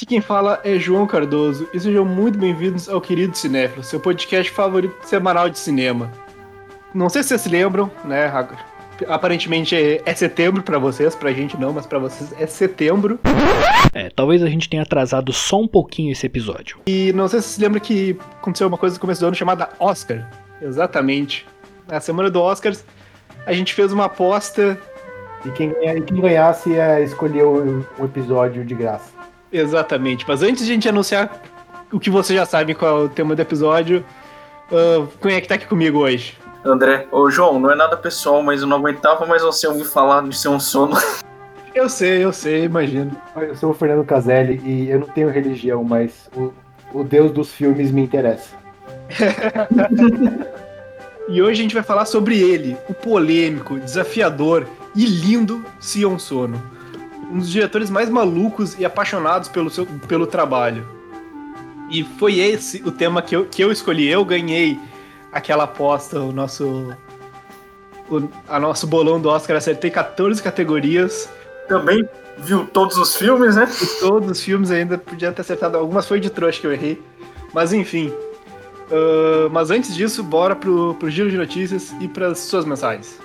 Aqui quem fala é João Cardoso e sejam muito bem-vindos ao Querido Cinéfilo, seu podcast favorito semanal de cinema. Não sei se vocês se lembram, né? Aparentemente é, é setembro para vocês, pra gente não, mas para vocês é setembro. É, talvez a gente tenha atrasado só um pouquinho esse episódio. E não sei se vocês se lembram que aconteceu uma coisa no começo do ano chamada Oscar. Exatamente. Na semana do Oscars, a gente fez uma aposta. E quem, e quem ganhasse ia escolher o, o episódio de graça. Exatamente. Mas antes de a gente anunciar o que você já sabe qual é o tema do episódio, uh, quem é que tá aqui comigo hoje? André, ô João, não é nada pessoal, mas eu não aguentava mais você ouvir falar de ser um sono. Eu sei, eu sei, imagino. Eu sou o Fernando Caselli e eu não tenho religião, mas o, o Deus dos filmes me interessa. e hoje a gente vai falar sobre ele, o polêmico, desafiador e lindo Sion Sono um dos diretores mais malucos e apaixonados pelo, seu, pelo trabalho. E foi esse o tema que eu, que eu escolhi. Eu ganhei aquela aposta, o nosso. O a nosso bolão do Oscar acertei 14 categorias. Também viu todos os filmes, né? todos os filmes ainda, podia ter acertado. Algumas foi de trouxa que eu errei. Mas enfim. Uh, mas antes disso, bora pro, pro giro de notícias e para suas mensagens.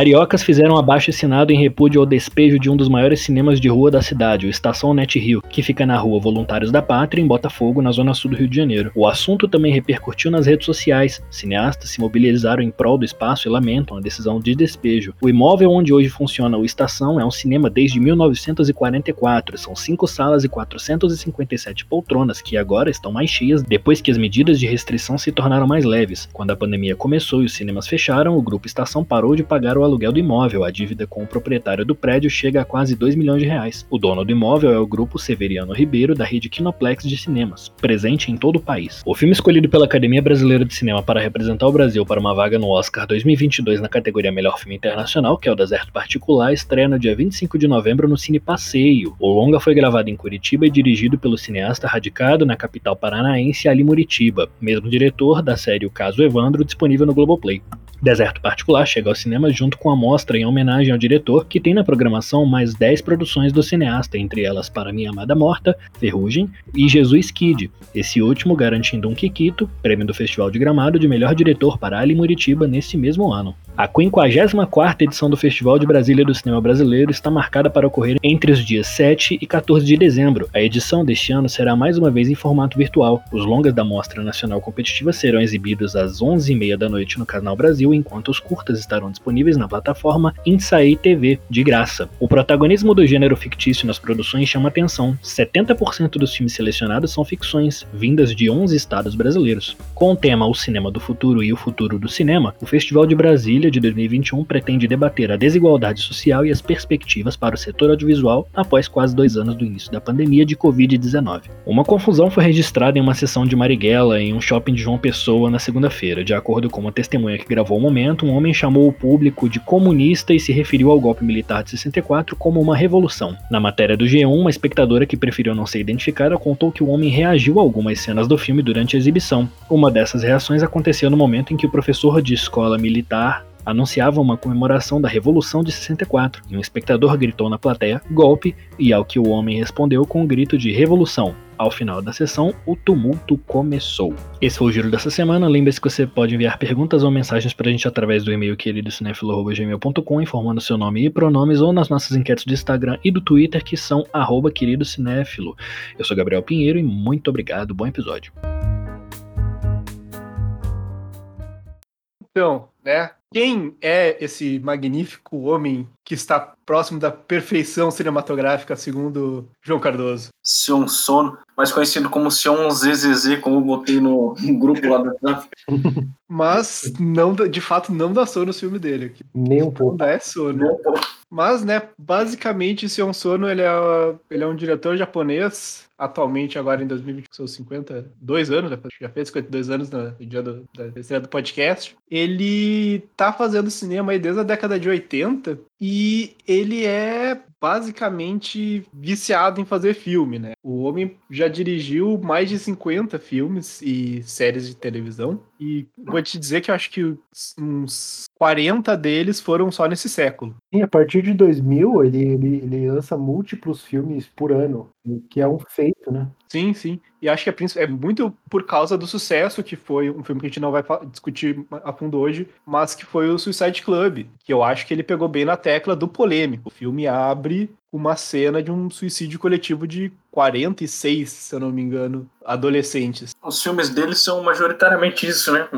Cariocas fizeram abaixo assinado em repúdio ao despejo de um dos maiores cinemas de rua da cidade, o Estação Net Rio, que fica na rua Voluntários da Pátria, em Botafogo, na zona sul do Rio de Janeiro. O assunto também repercutiu nas redes sociais. Cineastas se mobilizaram em prol do espaço e lamentam a decisão de despejo. O imóvel onde hoje funciona o Estação é um cinema desde 1944. São cinco salas e 457 poltronas, que agora estão mais cheias depois que as medidas de restrição se tornaram mais leves. Quando a pandemia começou e os cinemas fecharam, o Grupo Estação parou de pagar o aluguel do imóvel. A dívida com o proprietário do prédio chega a quase 2 milhões de reais. O dono do imóvel é o grupo Severiano Ribeiro, da rede Kinoplex de cinemas, presente em todo o país. O filme escolhido pela Academia Brasileira de Cinema para representar o Brasil para uma vaga no Oscar 2022 na categoria Melhor Filme Internacional, que é o Deserto Particular, estreia no dia 25 de novembro no Cine Passeio. O longa foi gravado em Curitiba e dirigido pelo cineasta radicado na capital paranaense Ali Muritiba, mesmo diretor da série O Caso Evandro, disponível no Globoplay. Deserto Particular chega ao cinema junto com a mostra em homenagem ao diretor, que tem na programação mais 10 produções do cineasta, entre elas Para Minha Amada Morta, Ferrugem e Jesus Kid, esse último garantindo um Kikito, prêmio do Festival de Gramado de melhor diretor para Ali Muritiba nesse mesmo ano. A 54ª edição do Festival de Brasília do Cinema Brasileiro está marcada para ocorrer entre os dias 7 e 14 de dezembro. A edição deste ano será mais uma vez em formato virtual. Os longas da Mostra Nacional Competitiva serão exibidos às 11h30 da noite no Canal Brasil, enquanto os curtas estarão disponíveis na plataforma Insaí TV, de graça. O protagonismo do gênero fictício nas produções chama atenção. 70% dos filmes selecionados são ficções, vindas de 11 estados brasileiros. Com o tema O Cinema do Futuro e o Futuro do Cinema, o Festival de Brasília de 2021 pretende debater a desigualdade social e as perspectivas para o setor audiovisual após quase dois anos do início da pandemia de Covid-19. Uma confusão foi registrada em uma sessão de Marighella em um shopping de João Pessoa na segunda-feira. De acordo com uma testemunha que gravou o momento, um homem chamou o público de comunista e se referiu ao golpe militar de 64 como uma revolução. Na matéria do G1, uma espectadora que preferiu não ser identificada contou que o homem reagiu a algumas cenas do filme durante a exibição. Uma dessas reações aconteceu no momento em que o professor de escola militar anunciava uma comemoração da Revolução de 64, e um espectador gritou na plateia golpe, e ao que o homem respondeu com um grito de revolução. Ao final da sessão, o tumulto começou. Esse foi o giro dessa semana. Lembre-se que você pode enviar perguntas ou mensagens para a gente através do e-mail queridocinéfilo.gmail.com, informando seu nome e pronomes, ou nas nossas enquetes do Instagram e do Twitter, que são arroba queridocinéfilo. Eu sou Gabriel Pinheiro e muito obrigado. Bom episódio. Então, né? Quem é esse magnífico homem que está próximo da perfeição cinematográfica, segundo João Cardoso? Sion Sono, mais conhecido como Sion ZZZ, como eu botei no, grupo lá do WhatsApp. Mas, não, de fato, não dá sono o filme dele. Aqui. Nem um pouco. Não dá é sono. Mas, né, basicamente, Sion Sono, ele é, ele é um diretor japonês atualmente, agora em 2020, seus 52 anos, já fez 52 anos no dia do, da estreia do podcast. Ele tá fazendo cinema aí desde a década de 80 e ele é basicamente viciado em fazer filme, né? O homem já dirigiu mais de 50 filmes e séries de televisão. E vou te dizer que eu acho que uns 40 deles foram só nesse século. Sim, a partir de 2000 ele, ele, ele lança múltiplos filmes por ano, que é um feito, né? Sim, sim. E acho que é, é, muito por causa do sucesso que foi um filme que a gente não vai discutir a fundo hoje, mas que foi o Suicide Club, que eu acho que ele pegou bem na tecla do polêmico. O filme abre uma cena de um suicídio coletivo de 46, se eu não me engano, adolescentes. Os filmes dele são majoritariamente isso, né?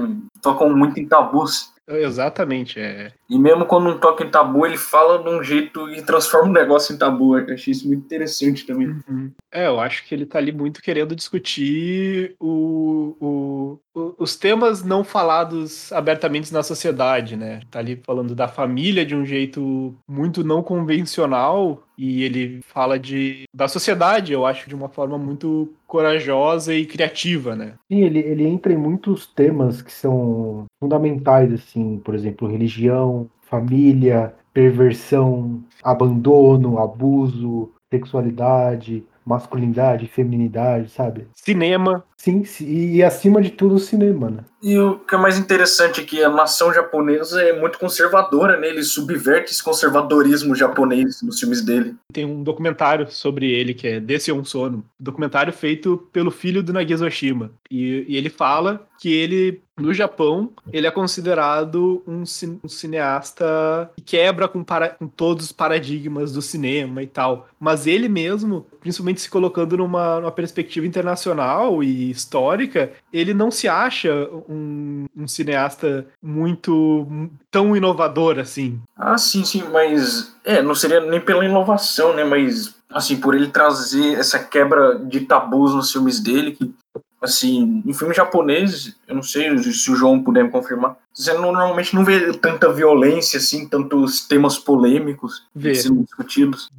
Tocam muito em tabus. Exatamente, é. E mesmo quando não toca em tabu, ele fala de um jeito e transforma o negócio em tabu. Eu achei isso muito interessante também. Uhum. É, eu acho que ele tá ali muito querendo discutir o, o, o, os temas não falados abertamente na sociedade, né? Tá ali falando da família de um jeito muito não convencional e ele fala de da sociedade, eu acho, de uma forma muito corajosa e criativa, né? Sim, ele, ele entra em muitos temas que são fundamentais, assim, por exemplo, religião, família, perversão, abandono, abuso, sexualidade, masculinidade, feminidade, sabe? Cinema. Sim, e acima de tudo o cinema, né? E o que é mais interessante é que a nação japonesa é muito conservadora, né? Ele subverte esse conservadorismo japonês nos filmes dele. Tem um documentário sobre ele que é Desse um Sono, documentário feito pelo filho do Nagisa Oshima. E, e ele fala que ele no Japão, ele é considerado um, um cineasta que quebra com, para, com, todos os paradigmas do cinema e tal. Mas ele mesmo, principalmente se colocando numa, numa perspectiva internacional e histórica, ele não se acha um, um, cineasta muito tão inovador assim. Ah, sim, sim, mas é, não seria nem pela inovação, né? Mas assim, por ele trazer essa quebra de tabus nos filmes dele, que assim, em filme japonês, eu não sei se o João puder me confirmar, você normalmente não vê tanta violência, assim, tantos temas polêmicos vê. sendo discutidos.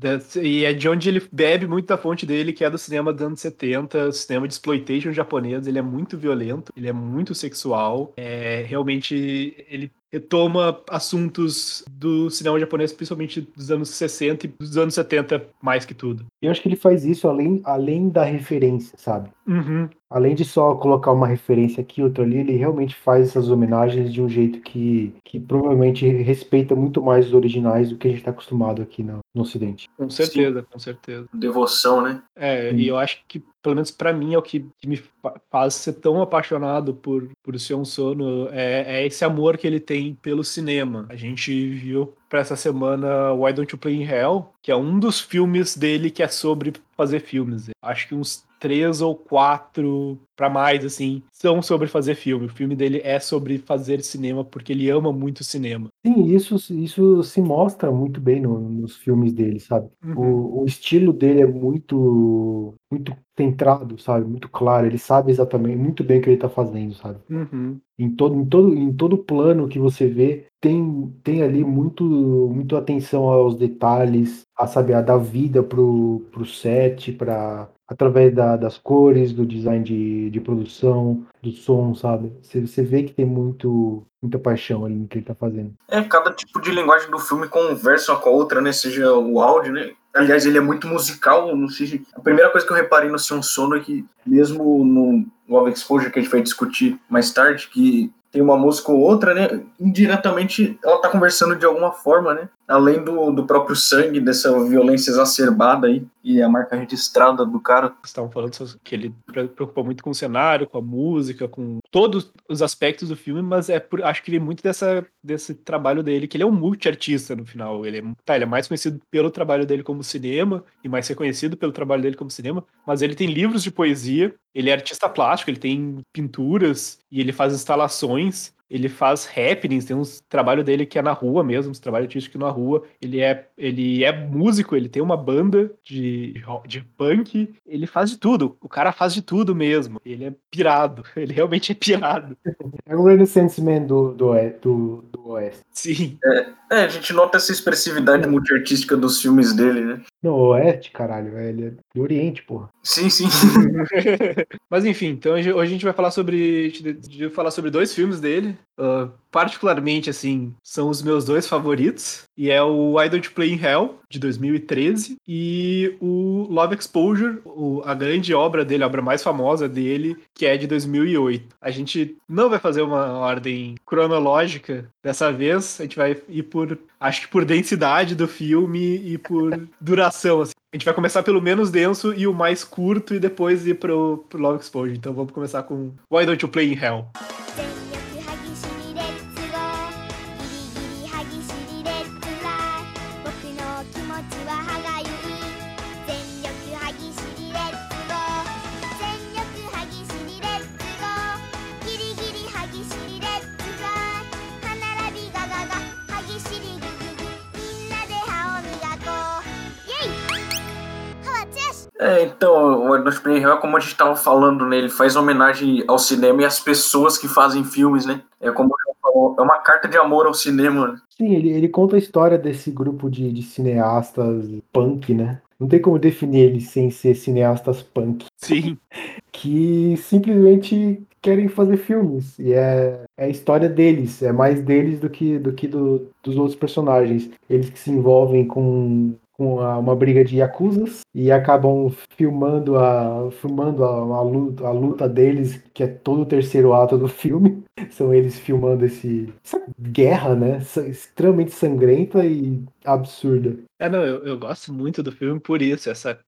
E é de onde ele bebe muito da fonte dele, que é do cinema dos anos 70, cinema de exploitation japonês. Ele é muito violento, ele é muito sexual. É, realmente, ele retoma assuntos do cinema japonês, principalmente dos anos 60 e dos anos 70, mais que tudo. Eu acho que ele faz isso além, além da referência, sabe? Uhum. Além de só colocar uma referência aqui, outra ali, ele realmente faz essas homenagens de um jeito que, que provavelmente respeita muito mais os originais do que a gente está acostumado aqui no, no Ocidente. Com certeza, Sim. com certeza. Devoção, né? É, Sim. e eu acho que pelo menos para mim, é o que, que, me faz ser tão apaixonado por, por Sion Sono, é, é, esse amor que ele tem pelo cinema. A gente viu para essa semana Why Don't You Play in Hell, que é um dos filmes dele que é sobre fazer filmes. Acho que uns três ou quatro para mais, assim, são sobre fazer filme. O filme dele é sobre fazer cinema porque ele ama muito cinema. Sim, isso, isso se mostra muito bem no, nos filmes dele, sabe? Uhum. O, o, estilo dele é muito, muito centrado, sabe? Muito claro. Ele sabe exatamente muito bem o que ele tá fazendo, sabe? Uhum. Em todo, em todo, em todo plano que você vê, tem, tem ali muito, muito atenção aos detalhes, a saber, a dar vida pro, pro set, para através da, das cores, do design de, de produção, do som, sabe? Você, vê que tem muito, muita paixão ali no que ele tá fazendo. É, cada tipo de linguagem do filme conversa com a outra, né? Seja o áudio, né? Aliás, ele é muito musical, não sei se... A primeira coisa que eu reparei no Sion Sono é que, mesmo no Love Exposure, que a gente vai discutir mais tarde, que tem uma música ou outra, né? Indiretamente ela tá conversando de alguma forma, né? Além do, do próprio sangue, dessa violência exacerbada aí, e a marca registrada do cara. Estavam falando que ele preocupa muito com o cenário, com a música, com todos os aspectos do filme, mas é por, acho que vem muito dessa, desse trabalho dele, que ele é um multi-artista no final. Ele é, tá, ele é mais conhecido pelo trabalho dele como cinema, e mais reconhecido pelo trabalho dele como cinema, mas ele tem livros de poesia, ele é artista plástico, ele tem pinturas, e ele faz instalações ele faz happenings, tem uns trabalho dele que é na rua mesmo, uns trabalho artístico na rua. Ele é, ele é músico, ele tem uma banda de, de punk, ele faz de tudo. O cara faz de tudo mesmo. Ele é pirado, ele realmente é pirado. É um Renaissance Man do, do, do, do Oeste. Sim. É, É, a gente nota essa expressividade multiartística dos filmes dele, né? Não, o Oeste, caralho, ele é do Oriente, porra. Sim, sim. Mas enfim, então hoje a gente vai falar sobre. Vai falar sobre dois filmes dele. Uh, particularmente, assim, são os meus dois favoritos. E é o I Don't Play in Hell, de 2013, e o Love Exposure, o, a grande obra dele, a obra mais famosa dele, que é de 2008. A gente não vai fazer uma ordem cronológica dessa vez, a gente vai ir por, acho que por densidade do filme e por duração, assim. A gente vai começar pelo menos denso e o mais curto e depois ir pro, pro Love Exposure. Então vamos começar com Why Don't You Play in Hell? É, então, o Edward Springhill, como a gente estava falando nele, faz homenagem ao cinema e às pessoas que fazem filmes, né? É como falou, é uma carta de amor ao cinema. Né? Sim, ele, ele conta a história desse grupo de, de cineastas punk, né? Não tem como definir eles sem ser cineastas punk. Sim. Que simplesmente querem fazer filmes. E é, é a história deles. É mais deles do que, do que do, dos outros personagens. Eles que se envolvem com com uma briga de yakuzas e acabam filmando a filmando a, a, luta, a luta deles, que é todo o terceiro ato do filme. São eles filmando esse essa guerra, né? Extremamente sangrenta e absurda. É, não, eu, eu gosto muito do filme por isso, essa,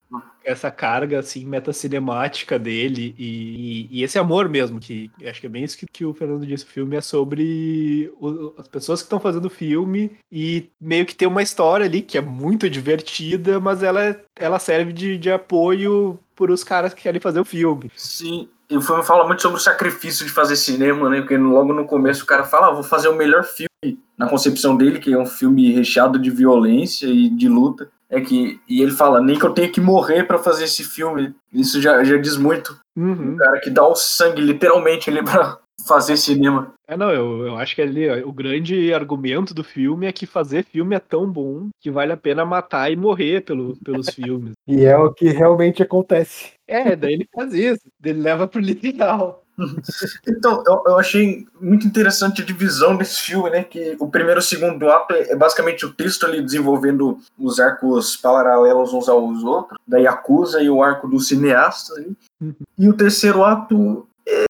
essa carga, assim, metacinemática dele e, e, esse amor mesmo, que acho que é bem isso que, que o Fernando disse, o filme é sobre o, as pessoas que estão fazendo o filme e meio que tem uma história ali que é muito divertida, mas ela, ela serve de, de apoio por os caras que querem fazer o filme. Sim, e o filme fala muito sobre o sacrifício de fazer cinema, né? Porque logo no começo o cara fala, ah, vou fazer o melhor filme na concepção dele, que é um filme recheado de violência e de luta. É que, e ele fala, nem que eu tenha que morrer para fazer esse filme. Isso já, já diz muito. Uhum. O cara que dá o sangue, literalmente, ali pra fazer cinema. É, não, eu, eu acho que ali o grande argumento do filme é que fazer filme é tão bom que vale a pena matar e morrer pelo, pelos filmes. E é o que realmente acontece. É, daí ele faz isso, ele leva pro literal. Então, eu, eu, achei muito interessante a divisão desse filme, né? Que o primeiro e o segundo ato é, é basicamente o texto ali desenvolvendo os arcos paralelos uns aos outros, da Yakuza e o arco do cineasta. Uhum. E o terceiro ato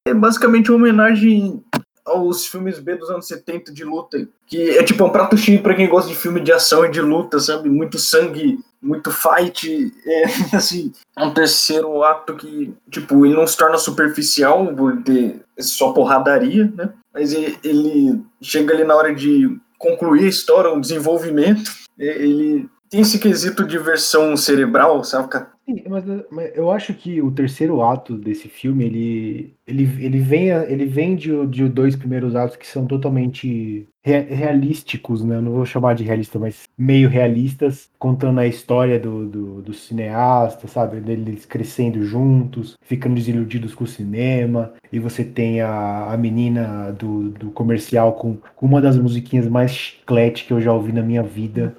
é basicamente uma homenagem aos filmes B dos anos 70 de luta, que é tipo um prato cheio para quem gosta de filme de ação e de luta, sabe? Muito sangue, muito fight, é, assim, é um terceiro ato que, tipo, ele não se torna superficial por ter só porradaria, né? Mas ele, chega ali na hora de concluir a história, o desenvolvimento, ele tem esse quesito de versão cerebral, sabe? Sim, mas, mas, eu acho que o terceiro ato desse filme, ele, ele, ele vem, ele vem de, de dois primeiros atos que são totalmente re, realísticos, né? Eu não vou chamar de realista, mas meio realistas, contando a história do, do, do cineasta, sabe? Deles crescendo juntos, ficando desiludidos com o cinema, e você tem a, a menina do, do comercial com, com uma das musiquinhas mais chiclete que eu já ouvi na minha vida.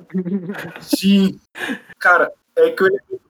Sim. Cara, é que o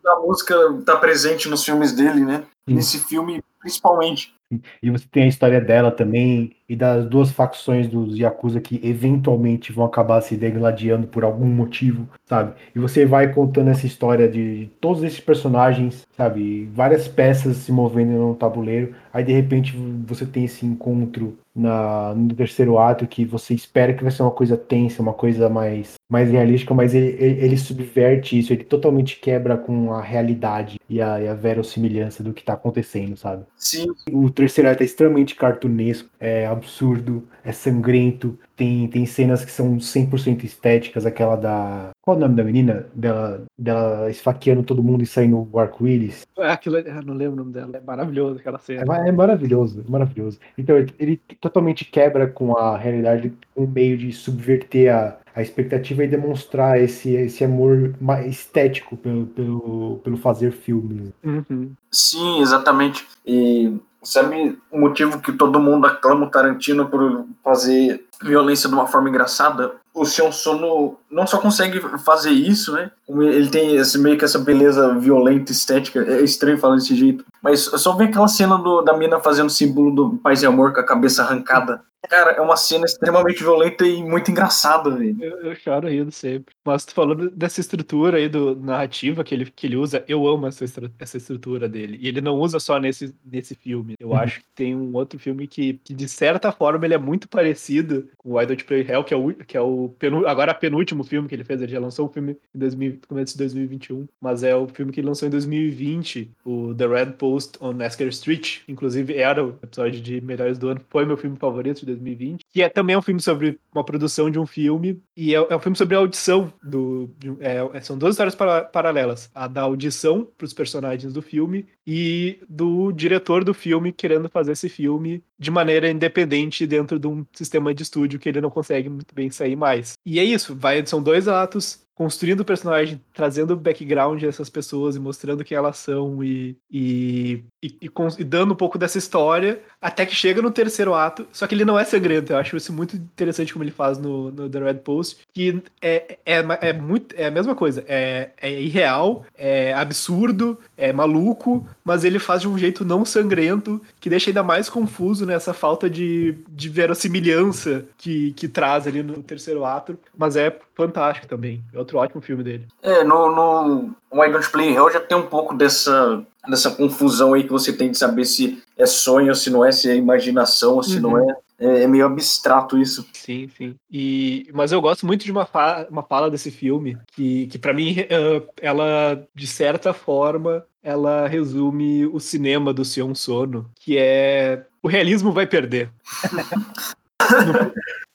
da música tá presente nos filmes dele, né? Sim. Nesse filme, principalmente. E você tem a história dela também, e das duas facções dos Yakuza que eventualmente vão acabar se degladiando por algum motivo, sabe? E você vai contando essa história de todos esses personagens, sabe? Várias peças se movendo no tabuleiro, aí de repente você tem esse encontro na, no terceiro ato que você espera que vai ser uma coisa tensa, uma coisa mais, mais realística, mas ele, ele, ele subverte isso, ele totalmente quebra com a realidade e a, e a verossimilhança do que tá acontecendo, sabe? Sim. O terceiro ato é extremamente cartunesco, é absurdo, é sangrento, tem, tem cenas que são 100% estéticas, aquela da. Qual o nome da menina? Dela, dela esfaqueando todo mundo e saindo o arco-íris. É, aquilo, eu não lembro o nome dela, é maravilhoso aquela cena. É, é maravilhoso, é maravilhoso. Então, ele, ele totalmente quebra com a realidade, um meio de subverter a, a expectativa e demonstrar esse, esse amor estético pelo, pelo, pelo fazer filmes. Uhum. Sim, exatamente. E Sabe o motivo que todo mundo aclama o Tarantino por fazer violência de uma forma engraçada? o Sion Sono não só consegue fazer isso, né? Ele tem esse, meio que essa beleza violenta, estética. É estranho falar desse jeito. Mas só ver aquela cena do, da mina fazendo símbolo do paz e amor com a cabeça arrancada. Cara, é uma cena extremamente violenta e muito engraçada, velho. Eu, eu choro rindo sempre. Mas tu falou dessa estrutura aí do narrativa que ele, que ele usa, eu amo essa, essa estrutura dele. E ele não usa só nesse, nesse filme. Eu uhum. acho que tem um outro filme que, que, de certa forma, ele é muito parecido com o I Don't Play Hell, que é o, que é o agora penúltimo filme que ele fez. Ele já lançou um filme em 2000, começo de 2021, mas é o filme que ele lançou em 2020, o The Red Post on Esker Street. Inclusive, era o episódio de Melhores do Ano. Foi meu filme favorito de 2020, que é também um filme sobre uma produção de um filme, e é, é um filme sobre a audição do. De, é, são duas histórias para, paralelas: a da audição para os personagens do filme e do diretor do filme querendo fazer esse filme de maneira independente dentro de um sistema de estúdio que ele não consegue muito bem sair mais. E é isso, vai, são dois atos construindo o personagem, trazendo o background dessas pessoas e mostrando quem elas são e, e, e, e, dando um pouco dessa história, até que chega no terceiro ato. Só que ele não é sangrento, eu acho isso muito interessante como ele faz no, no The Red Post, que é, é, é, muito, é a mesma coisa, é, é irreal, é absurdo, é maluco, mas ele faz de um jeito não sangrento, que deixa ainda mais confuso nessa falta de, de verossimilhança que, que traz ali no terceiro ato, mas é fantástico também. É outro ótimo filme dele. É, no, no Why Don't Play Hell já tem um pouco dessa, dessa confusão aí que você tem de saber se é sonho, se não é, se é imaginação, ou se uhum. não é. é. é. meio abstrato isso. Sim, sim. E, mas eu gosto muito de uma, fa uma fala desse filme, que, que para mim, uh, ela, de certa forma, ela resume o cinema do Sion Sono, que é o realismo vai perder.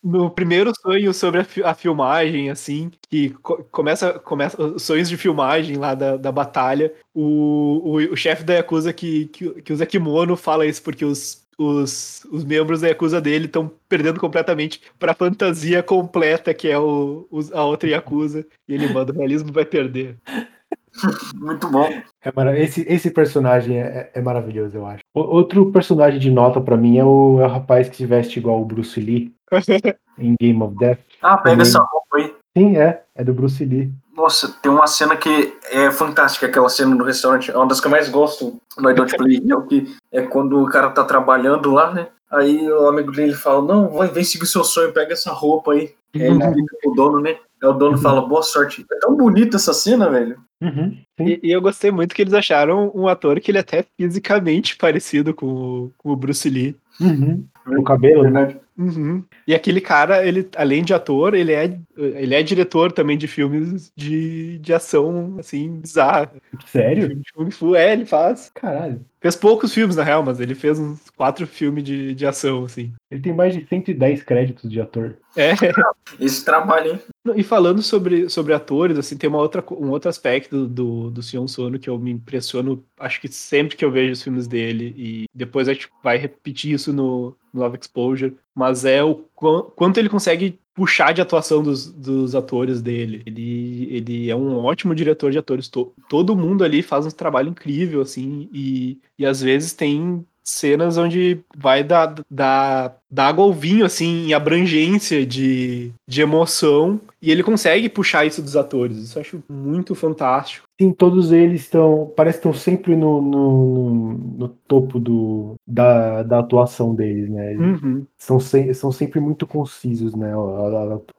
no primeiro sonho sobre a, fi a, filmagem, assim, que co começa, começa os sonhos de filmagem lá da, da batalha, o, o, o chefe da Yakuza que, que, que usa kimono fala isso porque os, os, os membros da Yakuza dele estão perdendo completamente pra fantasia completa que é o, a outra Yakuza, e ele manda, o realismo vai perder. Muito bom. É, esse, esse personagem é, é, maravilhoso, eu acho. O, outro personagem de nota para mim é o, é o rapaz que se veste igual o Bruce Lee em Game of Death. Ah, pega Também. essa roupa aí. Sim, é. É do Bruce Lee. Nossa, tem uma cena que é fantástica, aquela cena no restaurante. É uma das que eu mais gosto no I Don't Play, é, o que é quando o cara tá trabalhando lá, né? Aí o amigo dele fala, não, vai, vem seguir seu sonho, pega essa roupa aí. Aí ele fica com o dono, né? O dono uhum. fala, boa sorte. É tão bonita essa cena, velho. Uhum. E, e, eu gostei muito que eles acharam um ator que ele é até fisicamente parecido com o, com o Bruce Lee. Uhum. O cabelo, né? Uhum. E aquele cara, ele, além de ator, ele é, ele é diretor também de filmes de, de ação, assim, bizarra. Sério? É, ele faz. Caralho. Fez poucos filmes, na real, mas ele fez uns quatro filmes de, de ação, assim. Ele tem mais de 110 créditos de ator. É. Esse trabalho, hein? E falando sobre, sobre atores, assim, tem uma outra, um outro aspecto do, do Sion Sono que eu me impressiono, acho que sempre que eu vejo os filmes dele, e depois a gente vai repetir isso no, no Love Exposure, mas é o quanto ele consegue puxar de atuação dos, dos atores dele. Ele, ele é um ótimo diretor de atores. todo mundo ali faz um trabalho incrível, assim, e, e às vezes tem cenas onde vai dar, dar, dar água ao vinho, assim, em abrangência de, de emoção, e ele consegue puxar isso dos atores. Isso eu acho muito fantástico. Sim, todos eles estão. Parece que estão sempre no, no, no, topo do, da, da atuação deles, né? Uhum. São, se, são sempre muito concisos, né?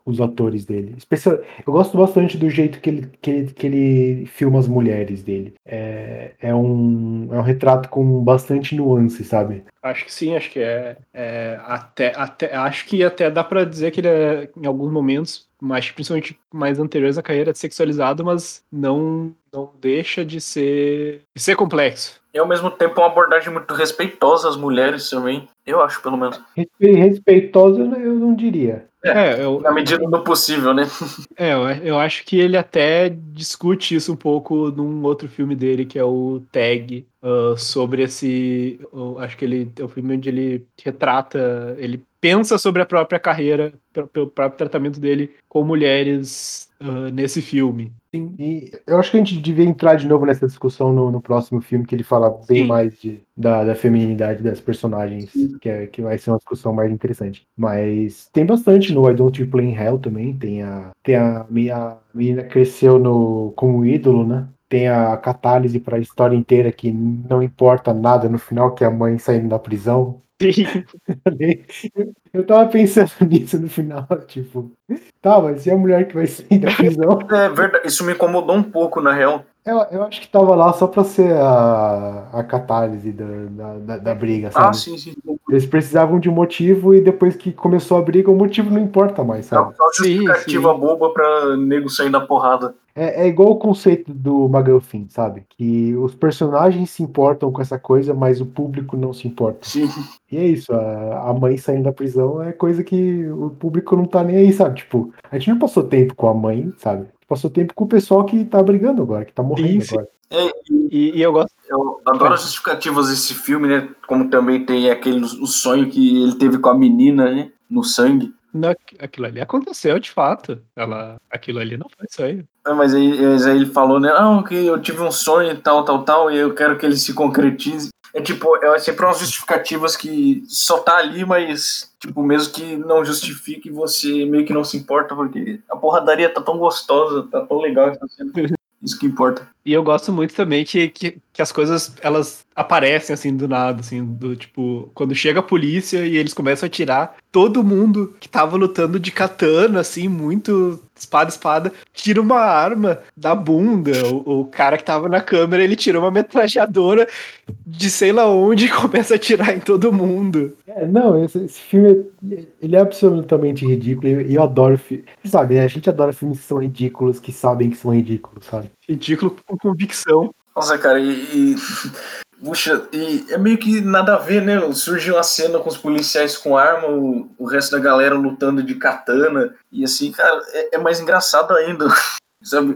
Os atores dele. Especial, eu gosto bastante do jeito que ele, que ele, que ele filma as mulheres dele. É, é, um, é um retrato com bastante nuance, sabe? Acho que sim, acho que é, é até, até acho que até dá para dizer que ele é, em alguns momentos, mas principalmente mais anteriores à carreira, sexualizado, mas não não deixa de ser de ser complexo. E ao mesmo tempo uma abordagem muito respeitosa às mulheres também, eu acho pelo menos. Respeitosa eu não diria. É, é eu, na medida do possível, né? É, eu, eu acho que ele até discute isso um pouco num outro filme dele, que é o Tag, uh, sobre esse. Uh, acho que ele é o filme onde ele retrata, ele pensa sobre a própria carreira, pelo próprio tratamento dele com mulheres uh, nesse filme. Sim, e eu acho que a gente devia entrar de novo nessa discussão no, no próximo filme, que ele fala bem Sim. mais de, da, da feminilidade das personagens, que, é, que vai ser uma discussão mais interessante. Mas tem bastante no I Don't You Play in Hell também, tem a, tem a, minha menina cresceu no, como ídolo, né? Tem a catálise para a história inteira, que não importa nada no final, que é a mãe saindo da prisão. Eu tava pensando nisso no final, tipo, tá, mas e a mulher que vai sair da prisão? É verdade, isso me incomodou um pouco, na real. Eu, eu acho que tava lá só pra ser a, a catálise da, da, da, da briga, sabe? Ah, sim, sim. Eles precisavam de um motivo e depois que começou a briga, o motivo não importa mais, É sabe? uma Sim, justificativa sim. boba pra nego sair da porrada. É, é igual o conceito do McGuffin, sabe? Que os personagens se importam com essa coisa, mas o público não se importa. Sim. E é isso, a, a mãe saindo da prisão é coisa que o público não tá nem aí, sabe? Tipo, a gente não passou tempo com a mãe, sabe? Passou tempo com o pessoal que tá brigando agora, que tá morrendo Sim, sim. agora. E, e eu gosto. Eu adoro as justificativas desse filme, né? Como também tem aquele o sonho que ele teve com a menina, né? No sangue. Não, aquilo ali aconteceu de fato. Ela, aquilo ali não foi sonho. Ah, Mas aí, mas aí ele falou, né? Ah, que eu tive um sonho e tal, tal, tal, e eu quero que ele se concretize. É tipo, é sempre umas justificativas que só tá ali, mas, tipo, mesmo que não justifique, você meio que não se importa, porque a porradaria tá tão gostosa, tá tão legal. Isso que importa. E eu gosto muito também que, que, que as coisas elas aparecem assim do nada, assim, do tipo, quando chega a polícia e eles começam a atirar, todo mundo que tava lutando de katana, assim, muito espada, espada, tira uma arma da bunda. O, o cara que tava na câmera, ele tirou uma metralhadora de sei lá onde e começa a atirar em todo mundo. É, não, esse, esse filme é- ele é absolutamente ridículo e eu adoro filme. Sabe? A gente adora filmes que são ridículos, que sabem que são ridículos, sabe? Ridículo com convicção. Nossa, cara, e. e- Puxa, e é meio que nada a ver, né? Surge uma cena com os policiais com arma, o, o resto da galera lutando de katana, e assim, cara, é, é mais engraçado ainda.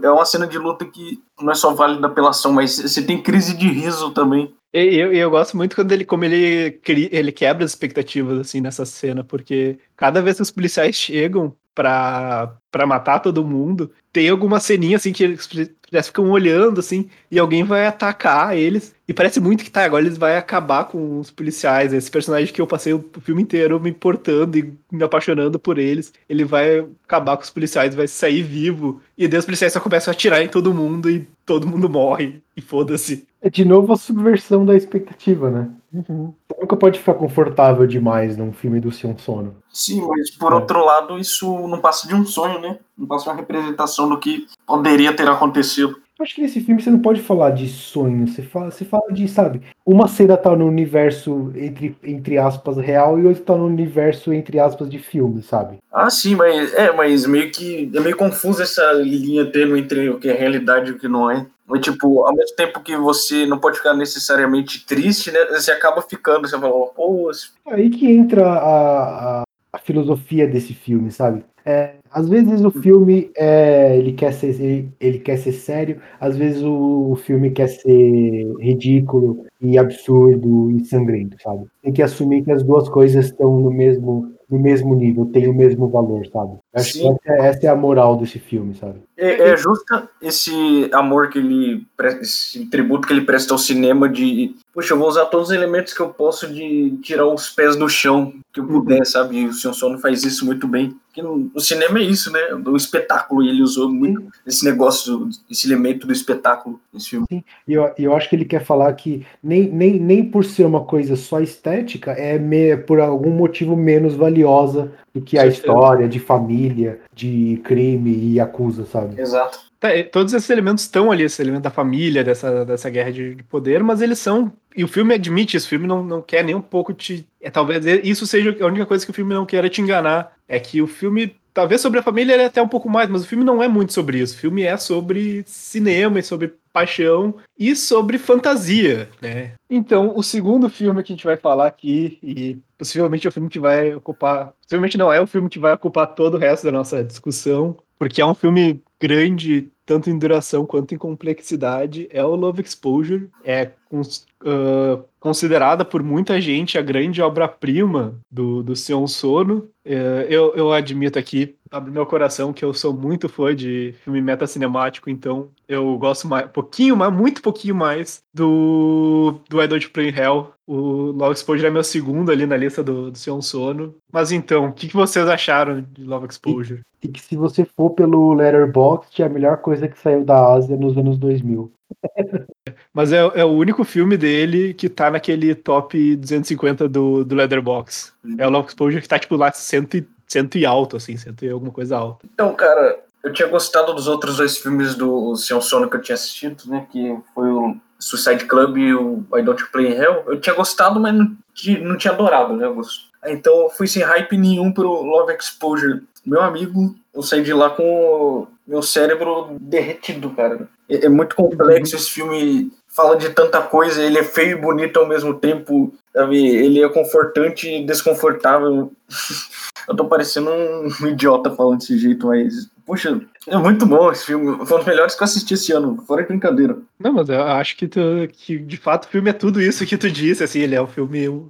É uma cena de luta que não é só válida pela ação, mas você tem crise de riso também. Eu, eu gosto muito quando ele, como ele, ele quebra as expectativas, assim, nessa cena, porque cada vez que os policiais chegam pra, pra matar todo mundo, tem alguma ceninha, assim, que eles eles ficam olhando, assim, e alguém vai atacar eles, e parece muito que tá, agora eles vão acabar com os policiais, esse personagem que eu passei o filme inteiro me importando e me apaixonando por eles, ele vai acabar com os policiais, vai sair vivo, e daí os policiais só começam a atirar em todo mundo, e todo mundo morre, e foda-se. É de novo a subversão da expectativa, né? Você nunca pode ficar confortável demais num filme do Sion Sono. Sim, mas por É. outro lado, isso não passa de um sonho, né? Não passa de uma representação do que poderia ter acontecido. Eu acho que nesse filme você não pode falar de sonho, você fala, você fala de, sabe, uma cena tá no universo, entre, entre aspas, real e outra tá no universo, entre aspas, de filme, sabe? Ah, sim, mas é, mas meio que é meio confuso essa linha tênue entre o que é realidade e o que não é. Tipo, ao mesmo tempo que você não pode ficar necessariamente triste, né? Você acaba ficando, você fala, pô, esse- Aí que entra a, a, a filosofia desse filme, sabe? É, às vezes o filme é, ele quer ser ele, ele quer ser sério, às vezes o, o filme quer ser ridículo e absurdo e sangrento, sabe? Tem que assumir que as duas coisas estão no mesmo no mesmo nível, têm o mesmo valor, sabe? Acho que Sim. essa, é- essa é a moral desse filme, sabe? é, é justa esse amor que ele, esse tributo que ele presta ao cinema de, puxa, eu vou usar todos os elementos que eu posso de tirar os pés do chão que eu puder, sabe? E o Sion Sono faz isso muito bem. Porque o cinema é isso, né? O espetáculo, e ele usou muito esse negócio, esse elemento do espetáculo nesse filme. E eu, eu acho que ele quer falar que nem, nem, nem por ser uma coisa só estética, é me- por algum motivo menos valiosa do que a Certeza. história de família, de crime e acusa, sabe? Exato. Tá, todos esses elementos estão ali, esse elemento da família, dessa, dessa guerra de, de poder, mas eles são. E o filme admite isso, o filme não, não quer nem um pouco te. É, talvez isso seja a única coisa que o filme não queira te enganar. É que o filme. Talvez sobre a família ele é até um pouco mais, mas o filme não é muito sobre isso. O filme é sobre cinema e sobre paixão e sobre fantasia, né? Então, o segundo filme que a gente vai falar aqui, e possivelmente é o filme que vai ocupar. Possivelmente não é o filme que vai ocupar todo o resto da nossa discussão, porque é um filme grande, tanto em duração quanto em complexidade, é o Love Exposure. É uh, considerada por muita gente a grande obra-prima do, do Sion Sono. Uh, eu, eu admito aqui, abre meu coração, que eu sou muito fã de filme metacinemático, então eu gosto mais, pouquinho mais, muito pouquinho mais do, do I Don't Play in Hell. O Love Exposure é meu segundo ali na lista do, do Sion Sono. Mas então, o que, que vocês acharam de Love Exposure? E, e que se você for pelo Letterboxd, é a melhor coisa que saiu da Ásia nos anos 2000. Mas é, é, o único filme dele que tá naquele top 250 do, do Leatherbox. É o Love Exposure que tá, tipo, lá cento e, cento e alto, assim, cento e alguma coisa alta. Então, cara, eu tinha gostado dos outros dois filmes do Sion Sono que eu tinha assistido, né? Que foi o Suicide Club e o I Don't Play in Hell. Eu tinha gostado, mas não, não tinha adorado, né? Então eu fui sem hype nenhum pro Love Exposure. Meu amigo, eu saí de lá com o meu cérebro derretido, cara. É, é muito complexo esse filme, fala de tanta coisa, ele é feio e bonito ao mesmo tempo, sabe? Ele é confortante e desconfortável. eu tô parecendo um idiota falando desse jeito, mas Puxa, é muito bom esse filme. Foi um dos melhores que eu assisti esse ano, fora de brincadeira. Não, mas eu acho que, tu, que de fato o filme é tudo isso que tu disse, assim, ele é um filme uh,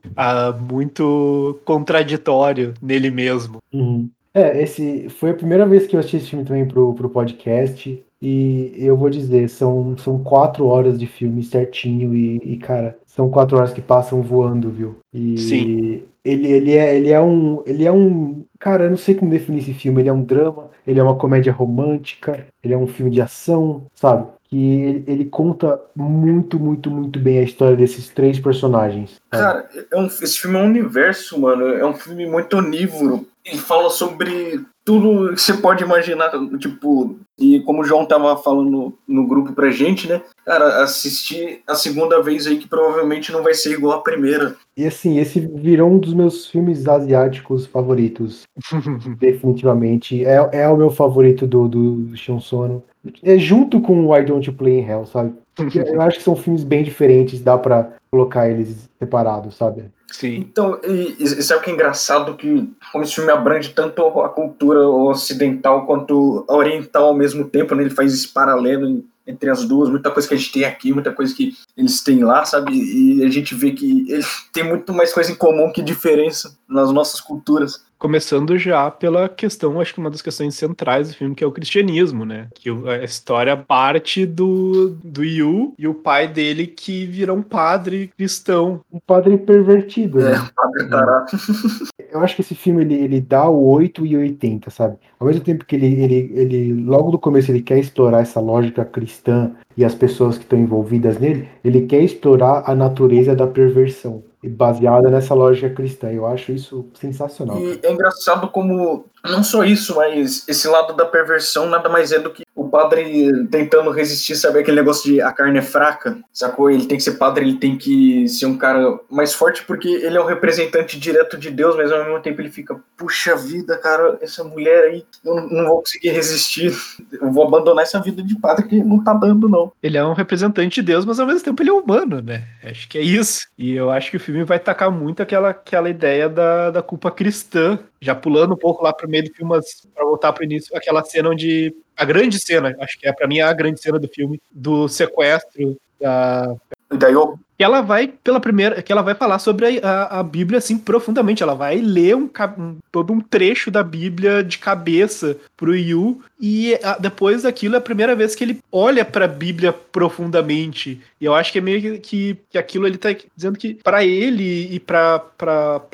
muito contraditório nele mesmo. Uhum. É, esse foi a primeira vez que eu assisti esse filme também pro, pro podcast. E eu vou dizer, são, são quatro horas de filme certinho. E, e cara, são quatro horas que passam voando, viu? E Sim. Ele, ele, é, ele é um. Ele é um. Cara, eu não sei como definir esse filme. Ele é um drama, ele é uma comédia romântica, ele é um filme de ação, sabe? que ele, ele, conta muito, muito, muito bem a história desses três personagens. Cara, é um, esse filme é um universo, mano. É um filme muito onívoro. Ele fala sobre tudo que você pode imaginar, tipo, e como o João tava falando no grupo pra gente, né? Cara, assistir a segunda vez aí que provavelmente não vai ser igual a primeira. E assim, esse virou um dos meus filmes asiáticos favoritos. definitivamente. É, é o meu favorito do, do Shion Sono. É junto com Why Don't You Play in Hell, sabe? Eu acho que são filmes bem diferentes, dá para colocar eles separados, sabe? Sim. Então, e, e sabe o que é engraçado? Que como esse filme abrange tanto a cultura ocidental quanto a oriental ao mesmo tempo, né? Ele faz esse paralelo entre as duas, muita coisa que a gente tem aqui, muita coisa que eles têm lá, sabe? E a gente vê que ele tem muito mais coisa em comum que diferença nas nossas culturas. Começando já pela questão, acho que uma das questões centrais do filme, que é o cristianismo, né? Que a história parte do, do Yu e o pai dele que vira um padre cristão. Um padre pervertido, né? É, um padre tarado. Eu acho que esse filme ele, ele dá o 8 e 80, sabe? Ao mesmo tempo que ele, ele, ele, logo do começo, ele quer explorar essa lógica cristã e as pessoas que estão envolvidas nele, ele quer explorar a natureza da perversão baseada nessa lógica cristã. Eu acho isso sensacional. E é engraçado como não só isso, mas esse lado da perversão nada mais é do que o padre tentando resistir, sabe aquele negócio de a carne é fraca, sacou? Ele tem que ser padre, ele tem que ser um cara mais forte porque ele é um representante direto de Deus, mas ao mesmo tempo ele fica, puxa vida, cara, essa mulher aí, eu não vou conseguir resistir, eu vou abandonar essa vida de padre que não tá dando não. Ele é um representante de Deus, mas ao mesmo tempo ele é humano, né? Acho que é isso. E eu acho que o filme vai tacar muito aquela, aquela ideia da, da culpa cristã já pulando um pouco lá pro meio do filme, para voltar pro início, aquela cena onde. A grande cena, acho que é para mim a grande cena do filme, do sequestro da. Da Yoko que ela vai pela primeira, que ela vai falar sobre a, a, a Bíblia assim profundamente. Ela vai ler um, um, todo um trecho da Bíblia de cabeça pro Yu e a, depois daquilo é a primeira vez que ele olha para a Bíblia profundamente. E eu acho que é meio que, que, aquilo ele tá dizendo que para ele e para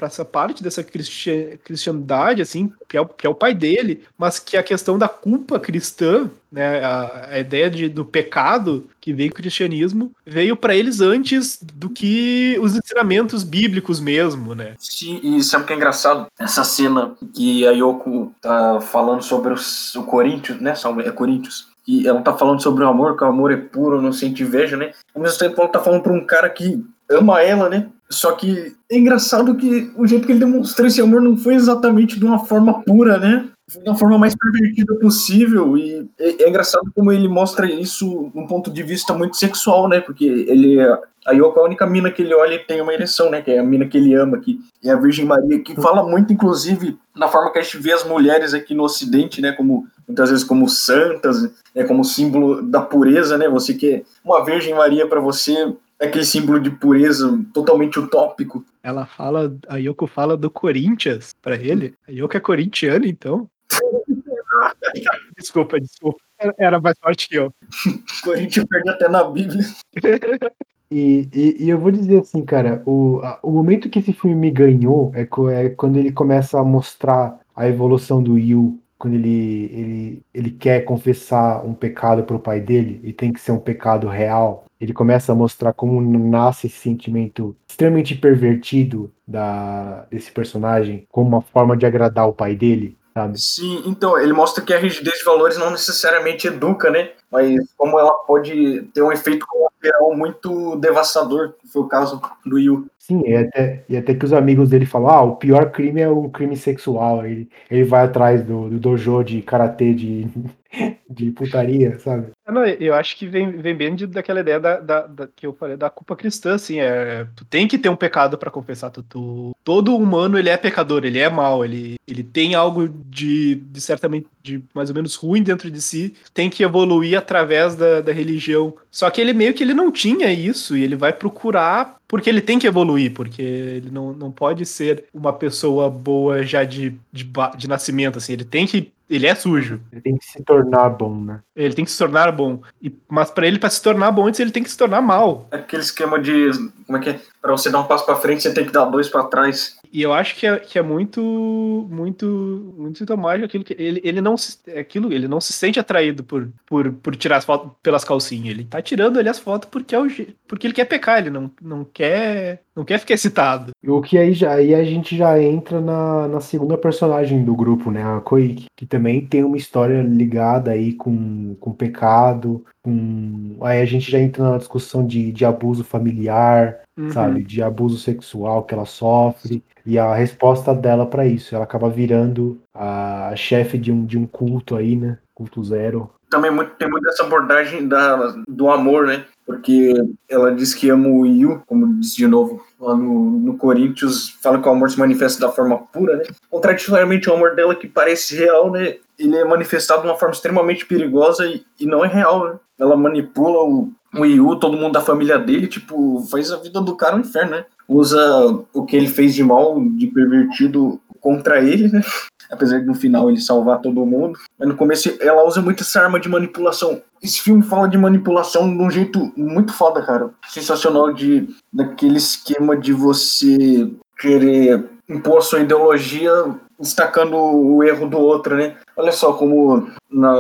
essa parte dessa cristian, cristiandade assim, que é, o, que é o pai dele, mas que a questão da culpa cristã né, a, a ideia de, do pecado que veio com o cristianismo veio para eles antes do que os ensinamentos bíblicos mesmo, né? Sim, e sabe o que é engraçado? Essa cena que a Yoko tá falando sobre os, o Corinthians, né? É Corinthians. E ela tá falando sobre o amor, que o amor é puro, não sente inveja, né? Ao mesmo tempo ela tá falando pra um cara que ama ela, né? Só que é engraçado que o jeito que ele demonstrou esse amor não foi exatamente de uma forma pura, né? da forma mais pervertida possível. E é, é, engraçado como ele mostra isso num ponto de vista muito sexual, né? Porque ele a Yoko é a única mina que ele olha e tem uma ereção, né? Que é a mina que ele ama, que é a Virgem Maria, que fala muito, inclusive, na forma que a gente vê as mulheres aqui no Ocidente, né? Como muitas vezes como santas, é como símbolo da pureza, né? Você que uma Virgem Maria para você é aquele símbolo de pureza totalmente utópico. Ela fala, a Yoko fala do Corinthians para ele. A Yoko é corintiana, então. desculpa, desculpa. Era mais forte que eu. Corinthians perde até na Bíblia. E, e, e, eu vou dizer assim, cara, o, a, o momento que esse filme me ganhou é, é, quando ele começa a mostrar a evolução do Yu, quando ele, ele, ele quer confessar um pecado para o pai dele, e tem que ser um pecado real. Ele começa a mostrar como nasce esse sentimento extremamente pervertido da, desse personagem, como uma forma de agradar o pai dele sabe? Sim, então, ele mostra que a rigidez de valores não necessariamente educa, né? Mas como ela pode ter um efeito colateral muito devastador, que foi o caso do Yu. Sim, e até, e até que os amigos dele falam, ah, o pior crime é o crime sexual. Ele, ele vai atrás do, do dojo de karatê de, de putaria, sabe? Não, eu acho que vem, vem bem de, daquela ideia da, da, da, que eu falei da culpa cristã, assim, é, tu tem que ter um pecado para confessar, tu, tu, todo humano ele é pecador, ele é mal, ele, ele tem algo de, de certamente de mais ou menos ruim dentro de si, tem que evoluir através da, da religião. Só que ele meio que ele não tinha isso e ele vai procurar porque ele tem que evoluir, porque ele não, não pode ser uma pessoa boa já de, de, de nascimento, assim, ele tem que ele é sujo. Ele tem que se tornar bom, né? Ele tem que se tornar bom. E, mas para ele, para se tornar bom, antes ele tem que se tornar mal. Aquele esquema de. Como é que é? Pra você dar um passo para frente, você tem que dar dois para trás. E eu acho que é, que é muito, muito, muito sintomático aquilo que ele, ele não se, é aquilo, ele não se sente atraído por, por, por tirar as fotos pelas calcinhas. Ele tá tirando ali as fotos porque é o porque ele quer pecar, ele não, não quer não quer ficar excitado. O que aí já aí a gente já entra na, na segunda personagem do grupo, né, a Koiki, que também tem uma história ligada aí com, com pecado, com aí a gente já entra na discussão de, de abuso familiar, uhum. sabe, de abuso sexual que ela sofre e a resposta dela para isso, ela acaba virando a chefe de um, de um culto aí, né? Culto zero. Também muito, tem muito essa abordagem da, do amor, né? Porque ela diz que ama o Yu, como diz de novo lá no, no Corinthians, fala que o amor se manifesta da forma pura, né? Contraditoriamente, o amor dela que parece real, né? Ele é manifestado de uma forma extremamente perigosa e, e não é real, né? Ela manipula o, o Yu, todo mundo da família dele, tipo, faz a vida do cara um inferno, né? Usa o que ele fez de mal, de pervertido contra ele, né? Apesar de no final ele salvar todo mundo. Mas no começo ela usa muito essa arma de manipulação. Esse filme fala de manipulação de um jeito muito foda, cara. Sensacional de daquele esquema de você querer impor sua ideologia destacando o erro do outro, né? Olha só como na,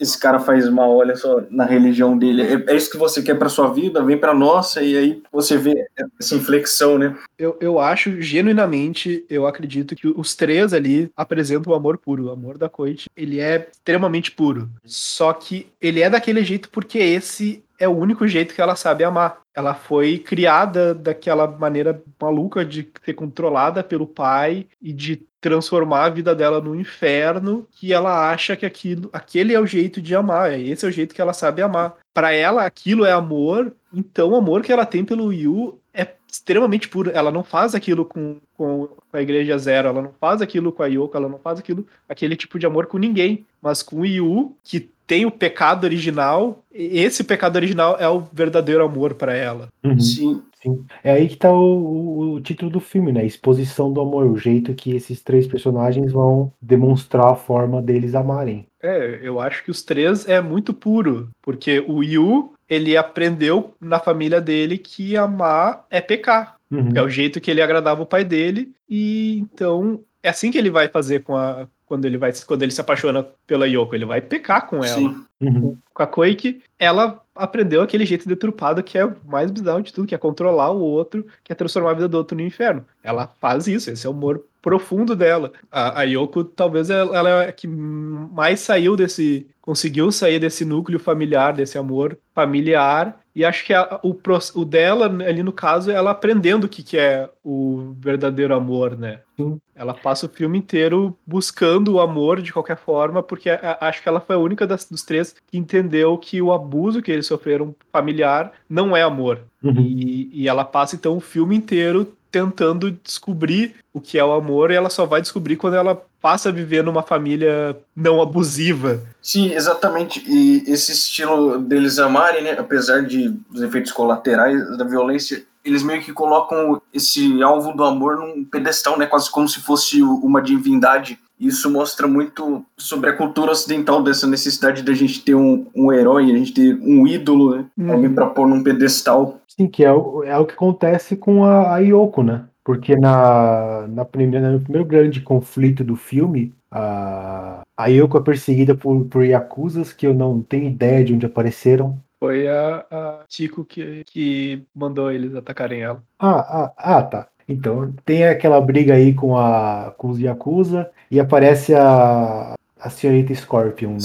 esse cara faz mal, olha só, na religião dele. É, é isso que você quer para sua vida, vem para nossa, e aí você vê essa inflexão, né? Eu, eu acho, genuinamente, eu acredito que os três ali apresentam o amor puro. O amor da Coit, ele é extremamente puro. Só que ele é daquele jeito porque esse é o único jeito que ela sabe amar. Ela foi criada daquela maneira maluca de ser controlada pelo pai e de transformar a vida dela no inferno, que ela acha que aquilo, aquele é o jeito de amar, esse é o jeito que ela sabe amar. Para ela, aquilo é amor, então o amor que ela tem pelo Yu é extremamente puro. Ela não faz aquilo com, com a Igreja Zero, ela não faz aquilo com a Yoko, ela não faz aquilo, aquele tipo de amor com ninguém. Mas com o Yu, que tem o pecado original, esse pecado original é o verdadeiro amor para ela. Uhum. Sim. Sim. É aí que tá o, o, o, título do filme, né? Exposição do amor, o jeito que esses três personagens vão demonstrar a forma deles amarem. É, eu acho que os três é muito puro, porque o Yu, ele aprendeu na família dele que amar é pecar. Uhum. É o jeito que ele agradava o pai dele, e então é assim que ele vai fazer com a, quando ele vai quando ele se apaixona pela Yoko, ele vai pecar com ela. Uhum. Com a Koike, ela aprendeu aquele jeito deturpado que é o mais bizarro de tudo, que é controlar o outro, que é transformar a vida do outro no inferno. Ela faz isso, esse é o amor profundo dela. A, a Yoko, talvez ela, ela é a que mais saiu desse. conseguiu sair desse núcleo familiar, desse amor familiar. E acho que a, o, o dela, ali no caso, é ela aprendendo o que, que é o verdadeiro amor, né? Sim. Ela passa o filme inteiro buscando o amor de qualquer forma, porque a, acho que ela foi a única das, dos três que entendeu que o abuso que eles sofreram familiar não é amor. Uhum. E, e ela passa então o filme inteiro tentando descobrir o que é o amor e ela só vai descobrir quando ela passa a viver numa família não abusiva. Sim, exatamente. E esse estilo deles amarem, né, apesar de dos efeitos colaterais da violência, eles meio que colocam esse alvo do amor num pedestal, né, quase como se fosse uma divindade. Isso mostra muito sobre a cultura ocidental dessa necessidade da gente ter um, um herói, a gente ter um ídolo, né, Uhum. alguém para pôr num pedestal. Sim, que é o, é o que acontece com a, a Yoko, né? Porque na, na primeira, no primeiro grande conflito do filme, a, a Yoko é perseguida por, por Yakuzas que eu não tenho ideia de onde apareceram. Foi a, a Tico que, que mandou eles atacarem ela. Ah, ah, ah, tá. Então tem aquela briga aí com, a, com os Yakuza e aparece a, a senhorita Scorpion, né?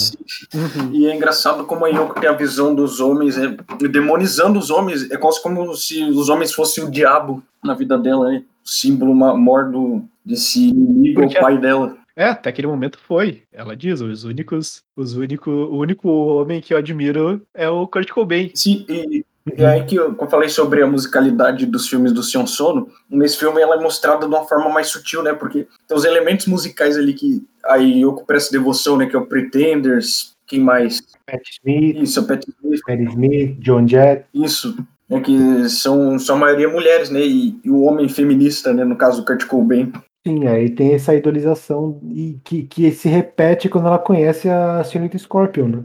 E é engraçado como a Yoko tem a visão dos homens, né, demonizando os homens. É quase como se os homens fossem o diabo na vida dela, né? O símbolo maior do, desse inimigo, o pai dela. É, até aquele momento foi. Ela diz, os únicos, os único, o único homem que eu admiro é o Kurt Cobain. Sim, e, e aí que eu, eu falei sobre a musicalidade dos filmes do Sion Sono, nesse filme ela é mostrada de uma forma mais sutil, né? Porque tem os elementos musicais ali que a Yoko presta devoção, né? Que é o Pretenders, quem mais? Pat Smith, Isso, Pat Smith, Pat Smith, John Jett. isso. É que são, são a maioria mulheres, né? E, e o homem feminista, né? No caso, o Kurt Cobain. Sim, aí tem essa idolização e que, que se repete quando ela conhece a senhorita Scorpion, né?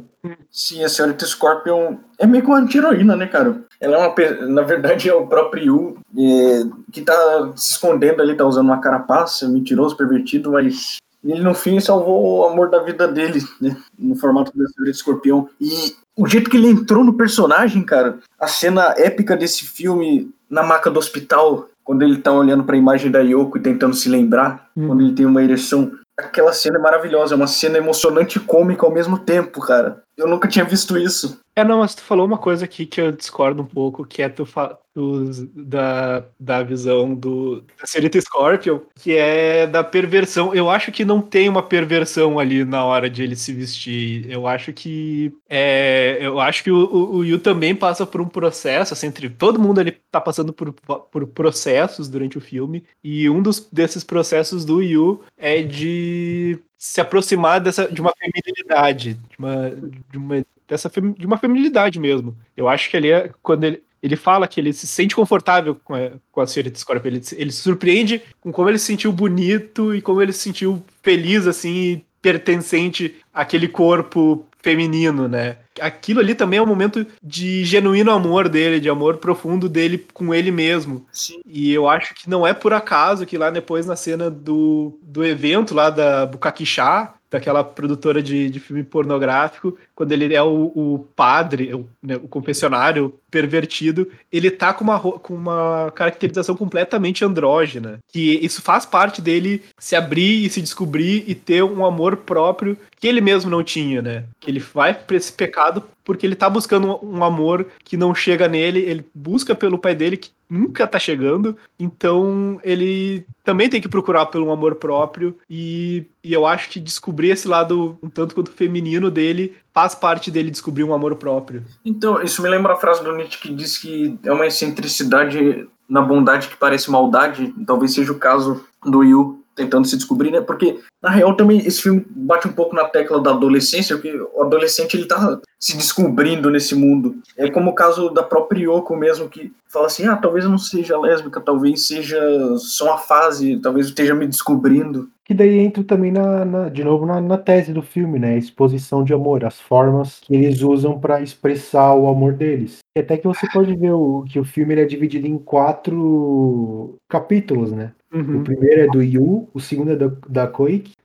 Sim, a senhorita Scorpion é meio que uma anti-heroína, né, cara? Ela é uma. Na verdade, é o próprio Yu é, que tá se escondendo ali, tá usando uma carapaça, mentiroso, pervertido, mas ele no fim salvou o amor da vida dele, né? No formato da senhorita Escorpião. E o jeito que ele entrou no personagem, cara, a cena épica desse filme na maca do hospital, quando ele tá olhando pra imagem da Yoko e tentando se lembrar, Hum. quando ele tem uma ereção. Aquela cena é maravilhosa, é uma cena emocionante e cômica ao mesmo tempo, cara. Eu nunca tinha visto isso. É, não, mas tu falou uma coisa aqui que eu discordo um pouco, que é tu dos- da, da visão do, da senhorita Scorpion, que é da perversão. Eu acho que não tem uma perversão ali na hora de ele se vestir. Eu acho que é, eu acho que o, o, o Yu também passa por um processo, assim, entre todo mundo ele tá passando por, por processos durante o filme, e um dos, desses processos do Yu é de se aproximar dessa, de uma feminilidade, de uma, de uma dessa de uma feminilidade mesmo. Eu acho que ele é quando ele ele fala que ele se sente confortável com a, com a senhorita Scorpion. Ele, ele se surpreende com como ele se sentiu bonito e como ele se sentiu feliz, assim, pertencente àquele corpo feminino, né? Aquilo ali também é um momento de genuíno amor dele, de amor profundo dele com ele mesmo. Sim. E eu acho que não é por acaso que lá depois na cena do, do evento lá da Bukaki Chá, daquela produtora de, de filme pornográfico, quando ele é o, o padre, o, né, o confessionário pervertido, ele tá com uma, com uma caracterização completamente andrógena. Que isso faz parte dele se abrir e se descobrir e ter um amor próprio que ele mesmo não tinha, né? Que ele vai pra esse pecado porque ele tá buscando um, amor que não chega nele, ele busca pelo pai dele que nunca tá chegando, então ele também tem que procurar pelo amor próprio e, e eu acho que descobrir esse lado um tanto quanto feminino dele faz parte dele descobrir um amor próprio. Então, isso me lembra a frase do Nietzsche que diz que é uma excentricidade na bondade que parece maldade. Talvez seja o caso do Yu tentando se descobrir, né? Porque, na real, também esse filme bate um pouco na tecla da adolescência, porque o adolescente, ele tá se descobrindo nesse mundo. É como o caso da própria Yoko mesmo, que fala assim, ah, talvez eu não seja lésbica, talvez seja só uma fase, talvez eu esteja me descobrindo. Que daí entra também na, na- de novo na, na tese do filme, né? A exposição de amor, as formas que eles usam para expressar o amor deles. E até que você pode ver o, que o filme ele é dividido em quatro capítulos, né? O primeiro é do Yu, o segundo é da, da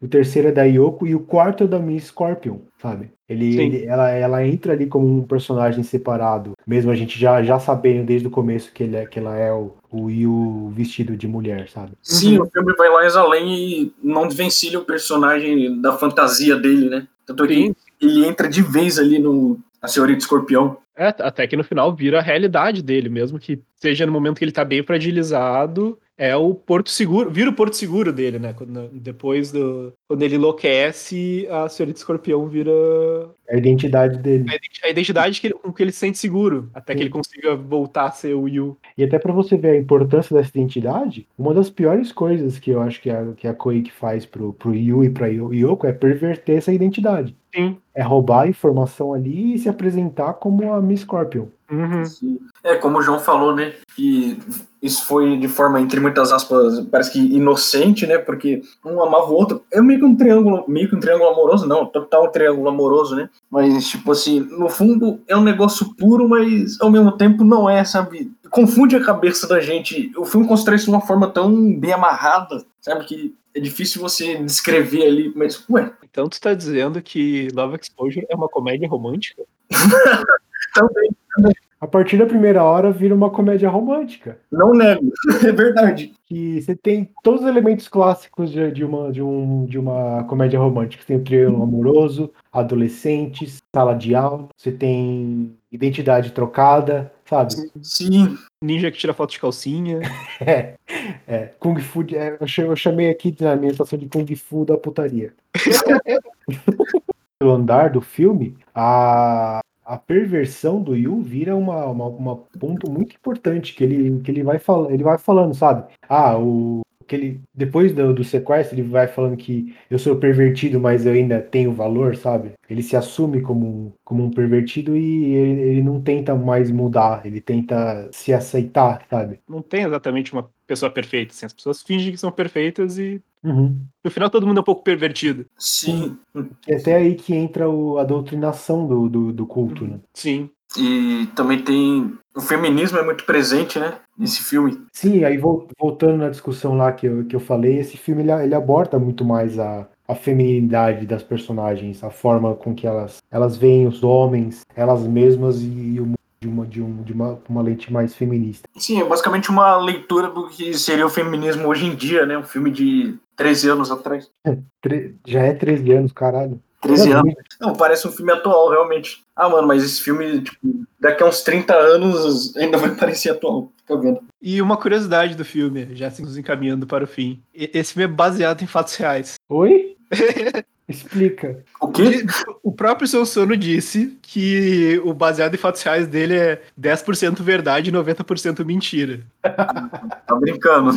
O terceiro é da Yoko e o quarto é da Miss Scorpion, sabe? Ele, ele- ela, ela entra ali como um personagem separado, mesmo a gente já, já sabendo desde o começo que, ele é, que ela é o, o Yu vestido de mulher, sabe? Sim, Uhum. o filme vai mais além e não desvencilha o personagem da fantasia dele, né? Tanto é que ele entra de vez ali no A Senhorita Escorpião. É, até que no final vira a realidade dele, mesmo que seja no momento que ele tá bem fragilizado, É o porto seguro, vira o porto seguro dele, né? Quando, depois do. Quando ele enlouquece, a senhorita escorpião vira a identidade dele. a identi- a identidade que ele- com que ele se sente seguro, até que Sim. ele consiga voltar a ser o Yu. E até pra você ver a importância dessa identidade, uma das piores coisas que eu acho que a, que a Koei faz pro, pro Yu e pra Yo- Yoko é perverter essa identidade. Sim. É roubar a informação ali e se apresentar como a Miss Scorpion. Uhum. É, como o João falou, né? Que isso foi de forma, entre muitas aspas, parece que inocente, né? Porque um amava o outro. É meio que um triângulo, meio que um triângulo amoroso, não, total triângulo amoroso, né? Mas, tipo assim, no fundo é um negócio puro, mas ao mesmo tempo não é, sabe? Confunde a cabeça da gente. O filme constrói isso de uma forma tão bem amarrada, sabe? Que é difícil você descrever ali, mas, ué, Então tu tá dizendo que Love Exposure é uma comédia romântica? também A partir da primeira hora vira uma comédia romântica. não nego, é verdade. Que você tem todos os elementos clássicos de, de uma, de, um, de uma comédia romântica. Você tem o triângulo amoroso, adolescentes, sala de aula, você tem identidade trocada, sabe? Sim, Ninja que tira foto de calcinha. É, é, Kung Fu, é, eu cha- eu chamei aqui na minha estação de Kung Fu da putaria. No andar do filme, a, a perversão do Yu vira uma, uma, uma ponto muito importante que ele, que ele vai falando, ele vai falando, sabe? Ah, o que ele depois do, do sequestro ele vai falando que eu sou pervertido, mas eu ainda tenho valor, sabe? Ele se assume como um, como um pervertido e ele, ele não tenta mais mudar, ele tenta se aceitar, sabe? Não tem exatamente uma pessoa perfeita. Assim. As pessoas fingem que são perfeitas e Uhum. no final todo mundo é um pouco pervertido. sim. E até aí que entra o- a doutrinação do, do, do culto, né? Sim. E também tem. O feminismo é muito presente, né? Nesse filme. Sim, aí vol- voltando na discussão lá que eu, que eu falei, esse filme ele, ele aborda muito mais a, a feminilidade das personagens, a forma com que elas, elas veem os homens, elas mesmas e, o mundo de uma, de, um, de uma, uma lente mais feminista. Sim, é basicamente uma leitura do que seria o feminismo hoje em dia, né? Um filme de 13 anos atrás. Já é 13 anos, caralho. 13 É anos. Não, parece um filme atual, realmente. Ah, mano, mas esse filme, tipo, daqui a uns 30 anos ainda vai parecer atual. Fica vendo. E uma curiosidade do filme, já se nos encaminhando para o fim. Esse filme é baseado em fatos reais. Oi? Explica. O quê? O próprio Seu Sono disse que o baseado em fatos reais dele é 10% verdade e 90% mentira. Tá brincando.